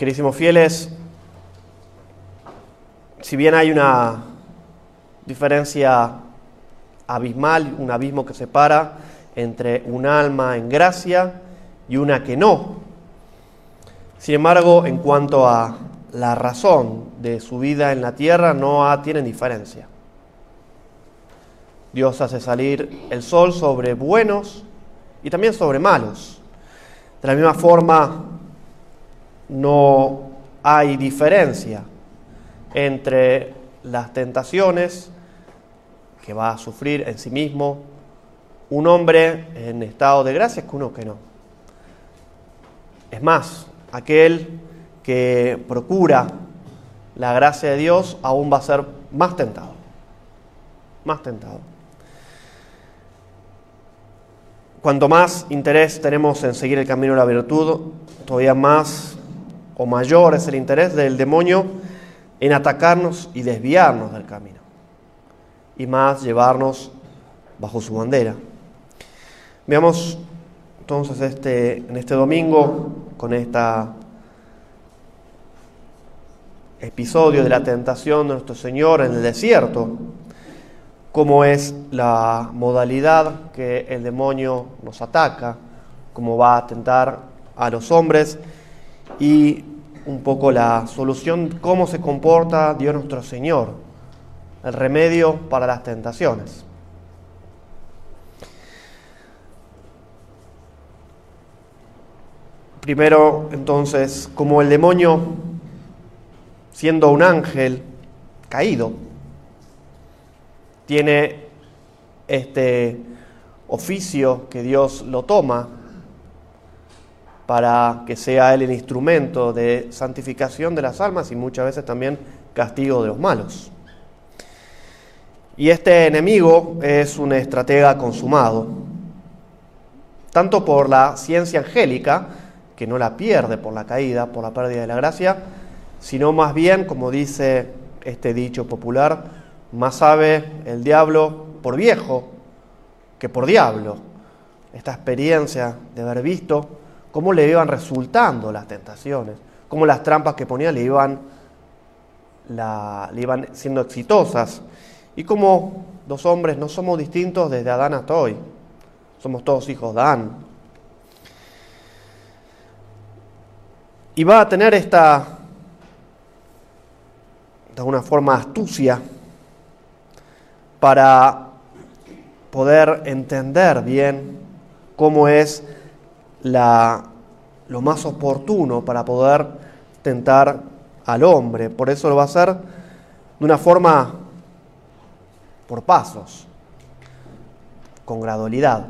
Querísimos fieles, si bien hay una diferencia abismal, un abismo que separa entre un alma en gracia y una que no, sin embargo, en cuanto a la razón de su vida en la tierra, no tienen diferencia. Dios hace salir el sol sobre buenos y también sobre malos. De la misma forma, no hay diferencia entre las tentaciones que va a sufrir en sí mismo un hombre en estado de gracia que uno que no. Es más, aquel que procura la gracia de Dios aún va a ser más tentado, más tentado. Cuanto más interés tenemos en seguir el camino de la virtud, todavía más o mayor es el interés del demonio en atacarnos y desviarnos del camino, y más llevarnos bajo su bandera. Veamos entonces este, en este domingo con esta episodio de la tentación de nuestro Señor en el desierto, cómo es la modalidad que el demonio nos ataca, cómo va a tentar a los hombres y un poco la solución, cómo se comporta Dios nuestro Señor, el remedio para las tentaciones. Primero, entonces, como el demonio siendo un ángel caído, tiene este oficio que Dios lo toma para que sea él el instrumento de santificación de las almas y muchas veces también castigo de los malos. Y este enemigo es un estratega consumado, tanto por la ciencia angélica, que no la pierde por la caída, por la pérdida de la gracia, sino más bien, como dice este dicho popular, más sabe el diablo por viejo que por diablo. Esta experiencia de haber visto cómo le iban resultando las tentaciones, cómo las trampas que ponía le iban, le iban siendo exitosas y cómo los hombres no somos distintos desde Adán hasta hoy. Somos todos hijos de Adán. Y va a tener esta de alguna forma astucia para poder entender bien cómo es la, lo más oportuno para poder tentar al hombre. Por eso lo va a hacer de una forma por pasos, con gradualidad.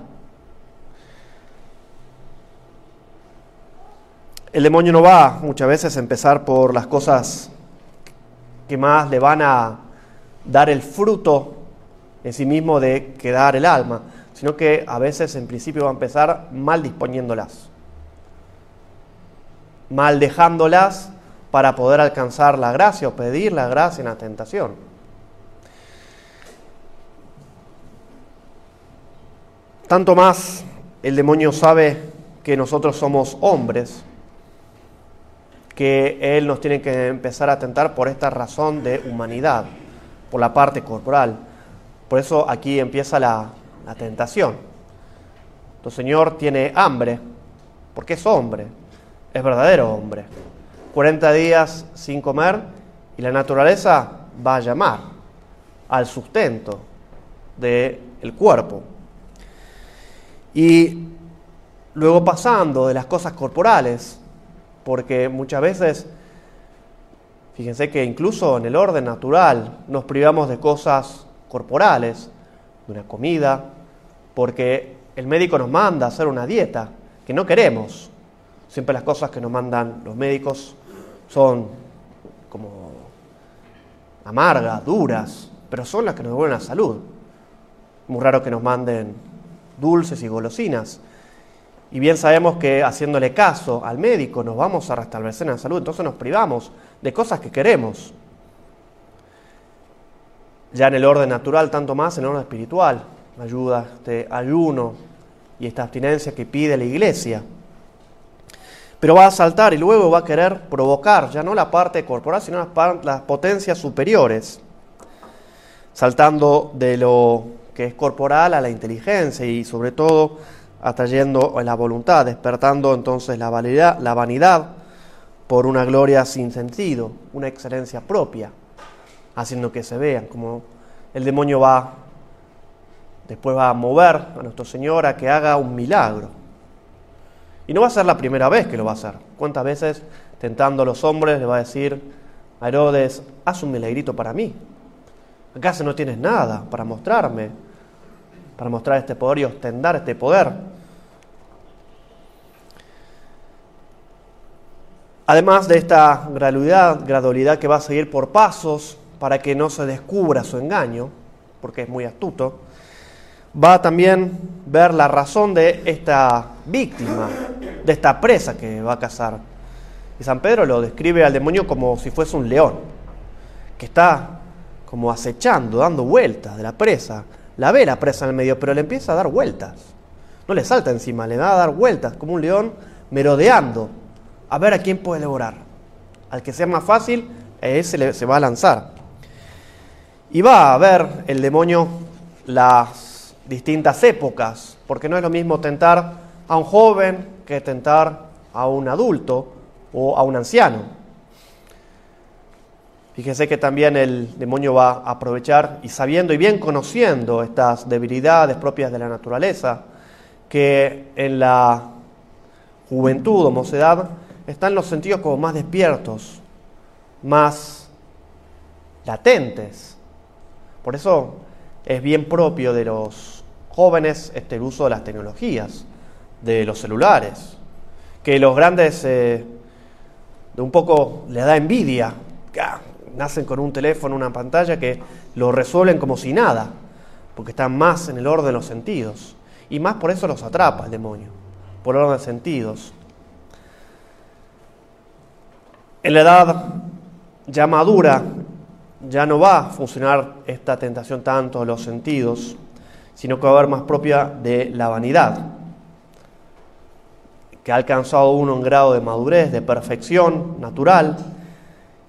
El demonio no va muchas veces a empezar por las cosas que más le van a dar el fruto en sí mismo de quedar el alma, sino que a veces en principio va a empezar mal disponiéndolas, mal dejándolas para poder alcanzar la gracia o pedir la gracia en la tentación. Tanto más el demonio sabe que nosotros somos hombres, que Él nos tiene que empezar a tentar por esta razón de humanidad, por la parte corporal. Por eso aquí empieza la, tentación. Tu Señor tiene hambre, porque es hombre, es verdadero hombre. 40 días sin comer y la naturaleza va a llamar al sustento del cuerpo. Y luego pasando de las cosas corporales porque muchas veces, fíjense que incluso en el orden natural nos privamos de cosas corporales, de una comida, porque el médico nos manda a hacer una dieta que no queremos. Siempre las cosas que nos mandan los médicos son como amargas, duras, pero son las que nos devuelven la salud. Muy raro que nos manden dulces y golosinas. Y bien sabemos que haciéndole caso al médico nos vamos a restablecer en la salud, entonces nos privamos de cosas que queremos. Ya en el orden natural, tanto más en el orden espiritual, ayuda este ayuno y esta abstinencia que pide la iglesia. Pero va a saltar y luego va a querer provocar ya no la parte corporal, sino las, las potencias superiores, saltando de lo que es corporal a la inteligencia y sobre todo atrayendo la voluntad, despertando entonces la vanidad, la vanidad por una gloria sin sentido, una excelencia propia, haciendo que se vean, como el demonio va, después va a mover a nuestro Señor a que haga un milagro. Y no va a ser la primera vez que lo va a hacer. ¿Cuántas veces tentando a los hombres le va a decir a Herodes, haz un milagrito para mí? ¿Acaso no tienes nada para mostrarme? Para mostrar este poder y ostentar este poder. Además de esta gradualidad, gradualidad que va a seguir por pasos para que no se descubra su engaño, porque es muy astuto, va también ver la razón de esta víctima, de esta presa que va a cazar. Y San Pedro lo describe al demonio como si fuese un león, que está como acechando, dando vueltas de la presa. La ve la presa en el medio, pero le empieza a dar vueltas. No le salta encima, le da a dar vueltas, como un león merodeando a ver a quién puede devorar. Al que sea más fácil, ese se va a lanzar. Y va a ver el demonio las distintas épocas, porque no es lo mismo tentar a un joven que tentar a un adulto o a un anciano. Fíjese que también el demonio va a aprovechar y sabiendo y bien conociendo estas debilidades propias de la naturaleza, que en la juventud o mocedad están los sentidos como más despiertos, más latentes. Por eso es bien propio de los jóvenes este, el uso de las tecnologías, de los celulares, que los grandes eh, de un poco les da envidia, nacen con un teléfono, una pantalla que lo resuelven como si nada, porque están más en el orden de los sentidos. Y más por eso los atrapa el demonio, por orden de sentidos. En la edad ya madura, ya no va a funcionar esta tentación tanto de los sentidos, sino que va a haber más propia de la vanidad, que ha alcanzado uno un grado de madurez, de perfección natural,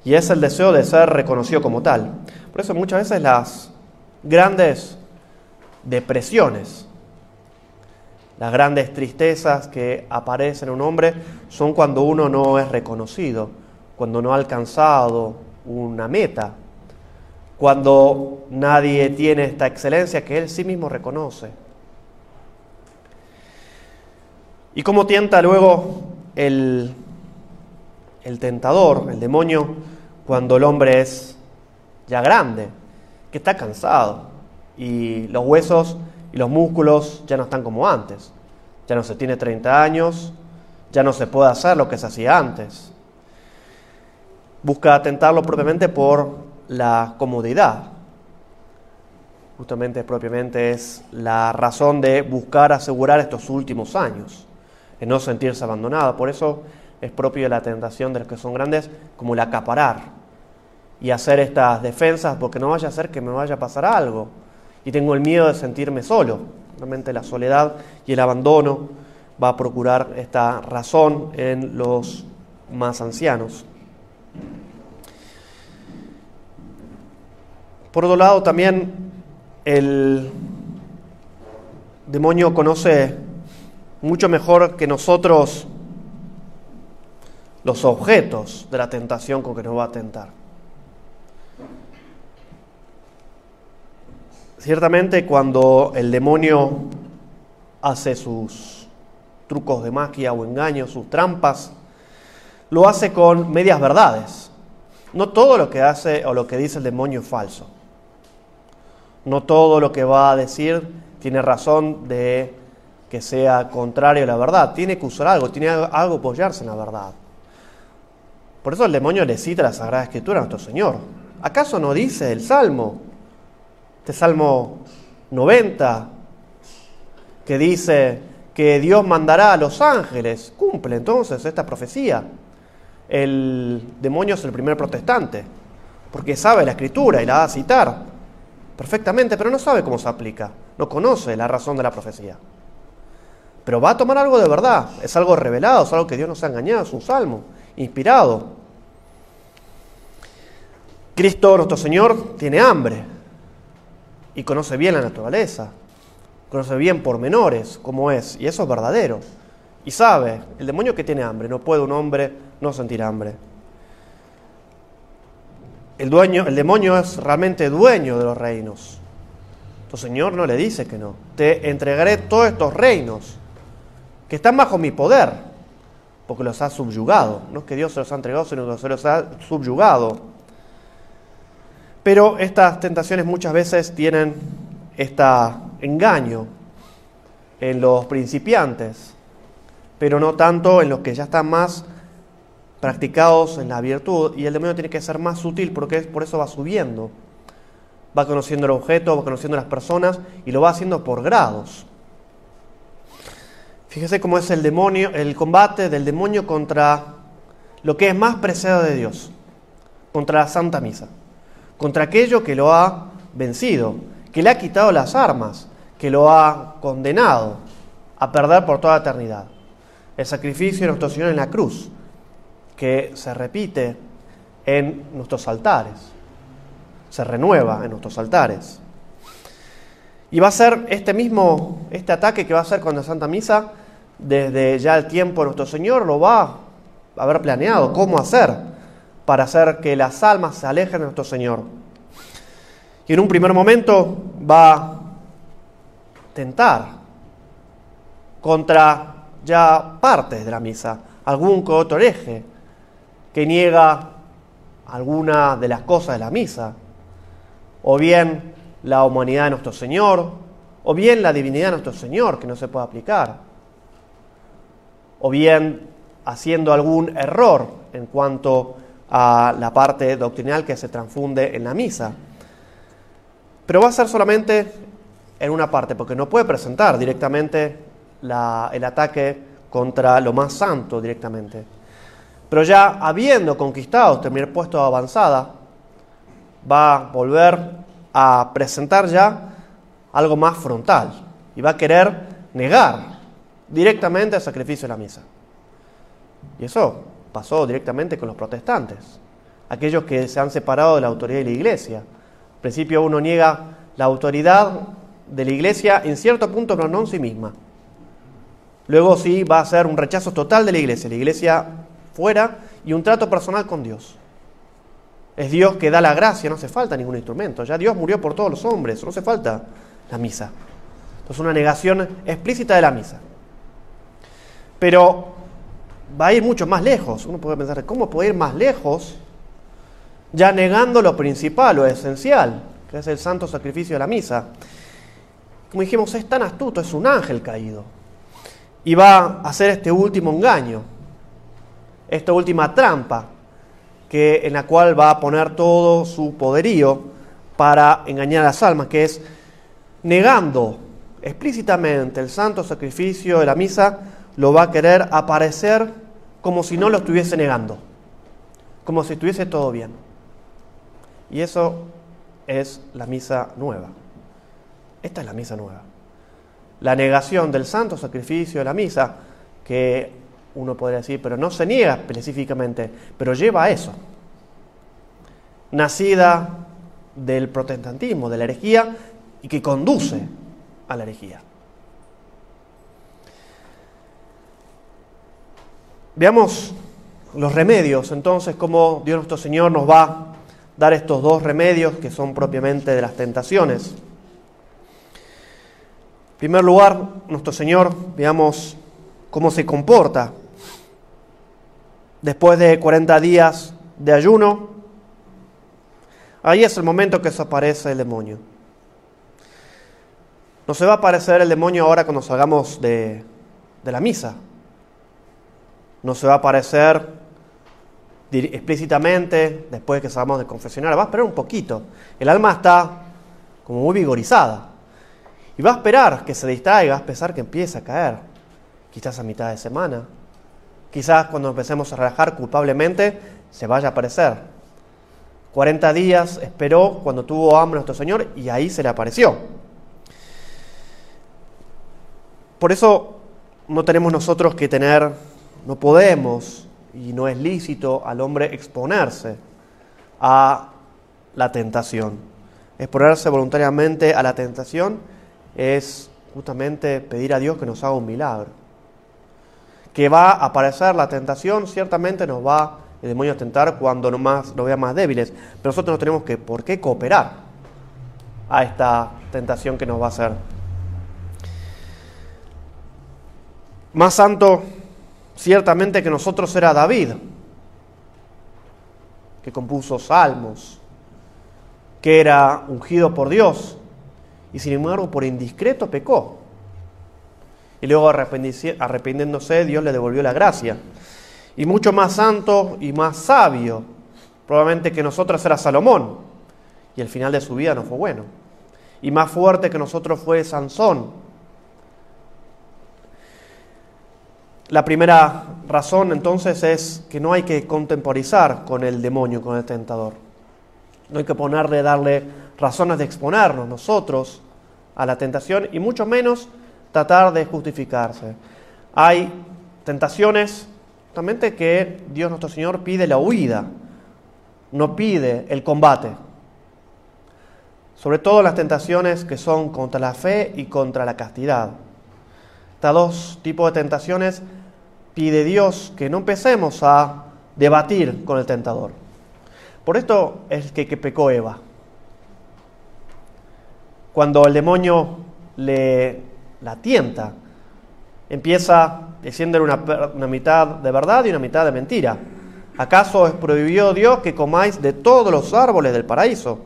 y es el deseo de ser reconocido como tal. Por eso muchas veces las grandes depresiones, las grandes tristezas que aparecen en un hombre son cuando uno no es reconocido cuando no ha alcanzado una meta, cuando nadie tiene esta excelencia que él sí mismo reconoce. ¿Y cómo tienta luego el, el tentador, el demonio, cuando el hombre es ya grande, que está cansado y los huesos y los músculos ya no están como antes? Ya no se tiene 30 años, ya no se puede hacer lo que se hacía antes busca atentarlo propiamente por la comodidad. Justamente propiamente es la razón de buscar asegurar estos últimos años, de no sentirse abandonado. Por eso es propio de la tentación de los que son grandes como el acaparar y hacer estas defensas porque no vaya a ser que me vaya a pasar algo y tengo el miedo de sentirme solo. Realmente la soledad y el abandono va a procurar esta razón en los más ancianos. Por otro lado, también el demonio conoce mucho mejor que nosotros los objetos de la tentación con que nos va a tentar. Ciertamente cuando el demonio hace sus trucos de magia o engaños, sus trampas, lo hace con medias verdades. No todo lo que hace o lo que dice el demonio es falso. No todo lo que va a decir tiene razón de que sea contrario a la verdad. Tiene que usar algo, tiene algo apoyarse en la verdad. Por eso el demonio le cita la Sagrada Escritura a nuestro Señor. ¿Acaso no dice el Salmo, este Salmo 90, que dice que Dios mandará a los ángeles? Cumple entonces esta profecía. El demonio es el primer protestante, porque sabe la Escritura y la va a citar perfectamente, pero no sabe cómo se aplica, no conoce la razón de la profecía. Pero va a tomar algo de verdad, es algo revelado, es algo que Dios nos ha engañado, es un salmo, inspirado. Cristo, nuestro Señor, tiene hambre y conoce bien la naturaleza, conoce bien pormenores, cómo es, y eso es verdadero. Y sabe, el demonio que tiene hambre, no puede un hombre no sentir hambre. El, dueño, el demonio es realmente dueño de los reinos. Tu Señor no le dice que no. Te entregaré todos estos reinos que están bajo mi poder, porque los ha subyugado. No es que Dios se los ha entregado, sino que se los ha subyugado. Pero estas tentaciones muchas veces tienen este engaño en los principiantes, pero no tanto en los que ya están más practicados en la virtud, y el demonio tiene que ser más sutil porque por eso va subiendo. Va conociendo el objeto, va conociendo las personas y lo va haciendo por grados. Fíjese cómo es el demonio, el combate del demonio contra lo que es más preciado de Dios, contra la Santa Misa, contra aquello que lo ha vencido, que le ha quitado las armas, que lo ha condenado a perder por toda la eternidad. El sacrificio de nuestro Señor en la cruz, que se repite en nuestros altares, se renueva en nuestros altares. Y va a ser este mismo, este ataque que va a ser con la Santa Misa, desde ya el tiempo de nuestro Señor lo va a haber planeado, cómo hacer para hacer que las almas se alejen de nuestro Señor. Y en un primer momento va a tentar contra ya partes de la misa, algún que otro hereje que niega alguna de las cosas de la misa, o bien la humanidad de nuestro Señor, o bien la divinidad de nuestro Señor que no se puede aplicar o bien haciendo algún error en cuanto a la parte doctrinal que se transfunde en la misa. Pero va a ser solamente en una parte, porque no puede presentar directamente el ataque contra lo más santo directamente. Pero ya habiendo conquistado este primer puesto de avanzada, va a volver a presentar ya algo más frontal y va a querer negar directamente al sacrificio de la misa. Y eso pasó directamente con los protestantes, aquellos que se han separado de la autoridad de la iglesia. Al principio uno niega la autoridad de la iglesia en cierto punto, pero no en sí misma. Luego sí va a ser un rechazo total de la iglesia, la iglesia fuera y un trato personal con Dios. Es Dios que da la gracia, no hace falta ningún instrumento. Ya Dios murió por todos los hombres, no hace falta la misa. Entonces una negación explícita de la misa. Pero va a ir mucho más lejos. Uno puede pensar, ¿cómo puede ir más lejos? Ya negando lo principal, lo esencial, que es el santo sacrificio de la misa. Como dijimos, es tan astuto, es un ángel caído. Y va a hacer este último engaño, esta última trampa, que, en la cual va a poner todo su poderío para engañar a las almas, que es negando explícitamente el santo sacrificio de la misa, lo va a querer aparecer como si no lo estuviese negando, como si estuviese todo bien. Y eso es la misa nueva. Esta es la misa nueva. La negación del santo sacrificio de la misa, que uno podría decir, pero no se niega específicamente, pero lleva a eso. Nacida del protestantismo, de la herejía, y que conduce a la herejía. Veamos los remedios, entonces, cómo Dios nuestro Señor nos va a dar estos dos remedios que son propiamente de las tentaciones. En primer lugar, nuestro Señor, veamos cómo se comporta después de 40 días de ayuno. Ahí es el momento que desaparece el demonio. No se va a aparecer el demonio ahora cuando salgamos de, de la misa no se va a aparecer explícitamente después de que salgamos de confesionar, va a esperar un poquito. El alma está como muy vigorizada. Y va a esperar que se distraiga, va a pensar que empiece a caer. Quizás a mitad de semana. Quizás cuando empecemos a relajar culpablemente, se vaya a aparecer. 40 días esperó cuando tuvo hambre nuestro Señor y ahí se le apareció. Por eso no tenemos nosotros que tener, no podemos y no es lícito al hombre exponerse a la tentación. Exponerse voluntariamente a la tentación es justamente pedir a Dios que nos haga un milagro. Que va a aparecer la tentación, ciertamente nos va el demonio a tentar cuando no más, nos vea más débiles, pero nosotros no tenemos que por qué cooperar a esta tentación que nos va a hacer. Más santo ciertamente que nosotros era David, que compuso salmos, que era ungido por Dios y sin embargo por indiscreto pecó. Y luego arrepintiéndose Dios le devolvió la gracia. Y mucho más santo y más sabio, probablemente que nosotros era Salomón. Y el final de su vida no fue bueno. Y más fuerte que nosotros fue Sansón. La primera razón entonces es que no hay que contemporizar con el demonio, con el tentador. No hay que ponerle, darle razones de exponernos nosotros a la tentación y mucho menos tratar de justificarse. Hay tentaciones justamente que Dios nuestro Señor pide la huida, no pide el combate. Sobre todo las tentaciones que son contra la fe y contra la castidad. Estas dos tipos de tentaciones pide Dios que no empecemos a debatir con el tentador. Por esto es que, que pecó Eva. Cuando el demonio le la tienta, empieza diciéndole una, una mitad de verdad y una mitad de mentira. ¿Acaso es prohibido Dios que comáis de todos los árboles del paraíso?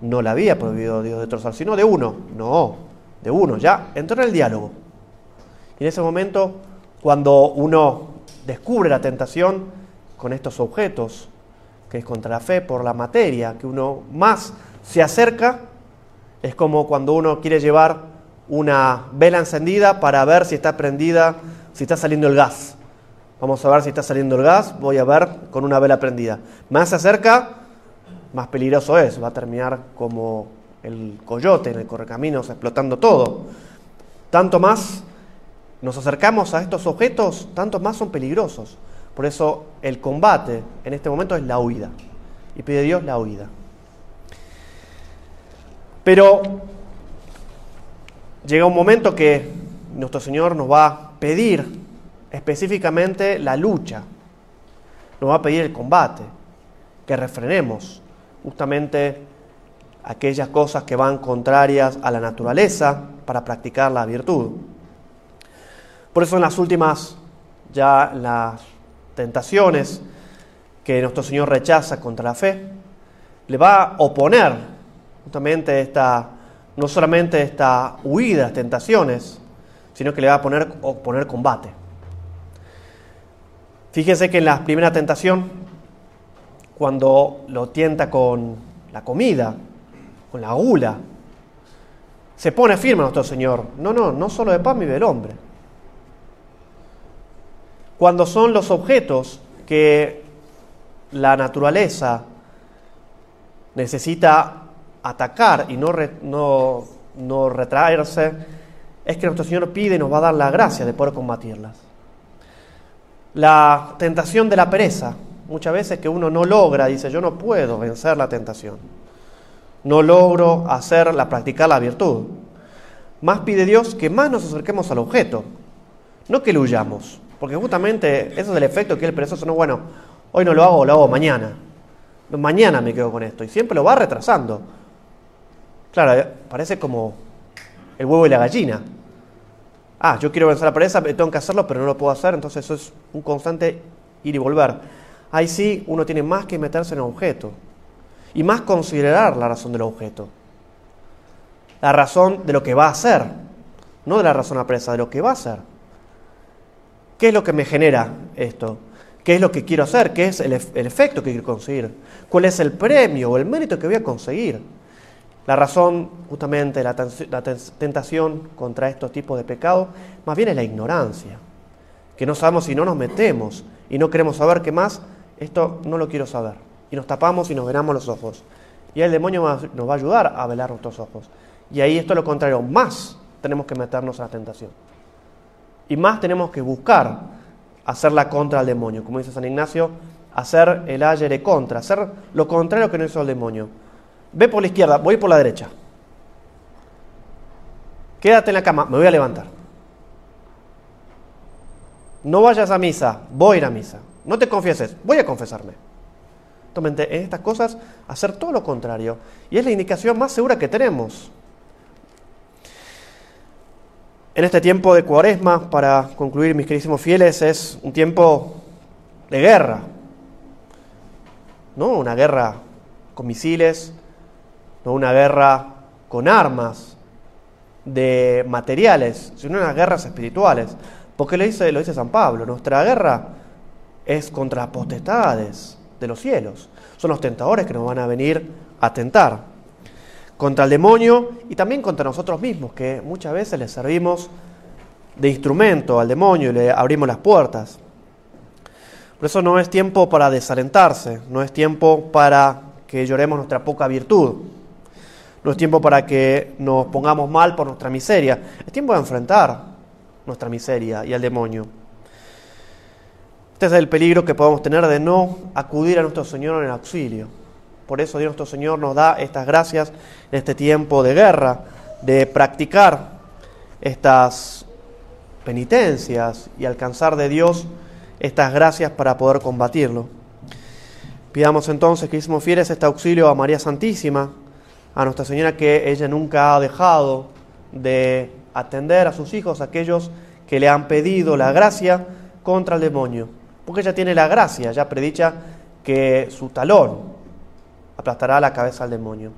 No le había prohibido Dios de trozar, sino de uno. No, de uno. Ya entró en el diálogo. Y en ese momento, cuando uno descubre la tentación con estos objetos, que es contra la fe por la materia, que uno más se acerca, es como cuando uno quiere llevar una vela encendida para ver si está prendida, si está saliendo el gas. Vamos a ver si está saliendo el gas, voy a ver con una vela prendida. Más se acerca, más peligroso es, va a terminar como el coyote en el correcaminos explotando todo. Tanto más nos acercamos a estos objetos, tanto más son peligrosos. Por eso el combate en este momento es la huida. Y pide Dios la huida. Pero llega un momento que nuestro Señor nos va a pedir específicamente la lucha, nos va a pedir el combate, que refrenemos justamente aquellas cosas que van contrarias a la naturaleza para practicar la virtud. Por eso en las últimas, ya las tentaciones que nuestro Señor rechaza contra la fe, le va a oponer justamente esta, no solamente esta huida tentaciones, sino que le va a poner, poner combate. Fíjense que en la primera tentación, cuando lo tienta con la comida, con la gula, se pone firme nuestro Señor. No, no, no solo de pan vive el hombre. Cuando son los objetos que la naturaleza necesita atacar y no, no, no retraerse, es que nuestro Señor pide y nos va a dar la gracia de poder combatirlas. La tentación de la pereza, muchas veces que uno no logra, dice, yo no puedo vencer la tentación, no logro hacerla, practicar la virtud. Más pide Dios que más nos acerquemos al objeto, no que lo huyamos, porque justamente eso es el efecto que el perezoso no, bueno, hoy no lo hago, lo hago mañana. Mañana me quedo con esto y siempre lo va retrasando. Claro, eh, parece como el huevo y la gallina. Ah, yo quiero vencer la pereza, tengo que hacerlo, pero no lo puedo hacer, entonces eso es un constante ir y volver. Ahí sí uno tiene más que meterse en el objeto y más considerar la razón del objeto. La razón de lo que va a hacer, no de la razón de la presa, de lo que va a hacer. ¿Qué es lo que me genera esto? ¿Qué es lo que quiero hacer? ¿Qué es el efecto que quiero conseguir? ¿Cuál es el premio o el mérito que voy a conseguir? La razón justamente la, tentación contra estos tipos de pecados más bien es la ignorancia, que no sabemos si no nos metemos y no queremos saber qué más, esto no lo quiero saber. Y nos tapamos y nos venamos los ojos. Y el demonio nos va a ayudar a velar nuestros ojos. Y ahí esto es lo contrario, más tenemos que meternos a la tentación. Y más tenemos que buscar hacerla contra el demonio. Como dice San Ignacio, hacer el ayere contra, hacer lo contrario que no hizo el demonio. Ve por la izquierda, voy por la derecha. Quédate en la cama, me voy a levantar. No vayas a misa, voy a ir a misa. No te confieses, voy a confesarme. Entonces, en estas cosas, hacer todo lo contrario. Y es la indicación más segura que tenemos. En este tiempo de cuaresma, para concluir, mis queridísimos fieles, es un tiempo de guerra. No una guerra con misiles, no una guerra con armas, de materiales, sino unas guerras espirituales. Porque lo dice, lo dice San Pablo, nuestra guerra es contra las potestades de los cielos. Son los tentadores que nos van a venir a tentar. Contra el demonio y también contra nosotros mismos, que muchas veces le servimos de instrumento al demonio y le abrimos las puertas. Por eso no es tiempo para desalentarse, no es tiempo para que lloremos nuestra poca virtud, no es tiempo para que nos pongamos mal por nuestra miseria, es tiempo de enfrentar nuestra miseria y al demonio. Este es el peligro que podemos tener de no acudir a nuestro Señor en auxilio. Por eso Dios nuestro Señor nos da estas gracias en este tiempo de guerra, de practicar estas penitencias y alcanzar de Dios estas gracias para poder combatirlo. Pidamos entonces, que hicimos fieles, este auxilio a María Santísima, a Nuestra Señora que ella nunca ha dejado de atender a sus hijos, aquellos que le han pedido la gracia contra el demonio. Porque ella tiene la gracia, ya predicha que su talón aplastará la cabeza al demonio.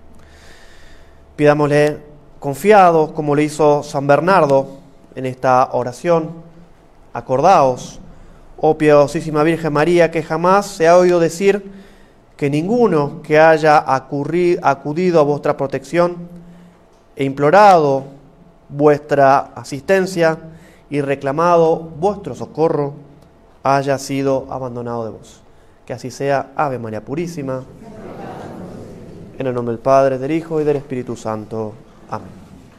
Pidámosle confiados, como le hizo San Bernardo en esta oración, acordaos oh piadosísima Virgen María, que jamás se ha oído decir que ninguno que haya acudido a vuestra protección e implorado vuestra asistencia y reclamado vuestro socorro haya sido abandonado de vos. Que así sea, Ave María Purísima. En el nombre del Padre, del Hijo y del Espíritu Santo. Amén.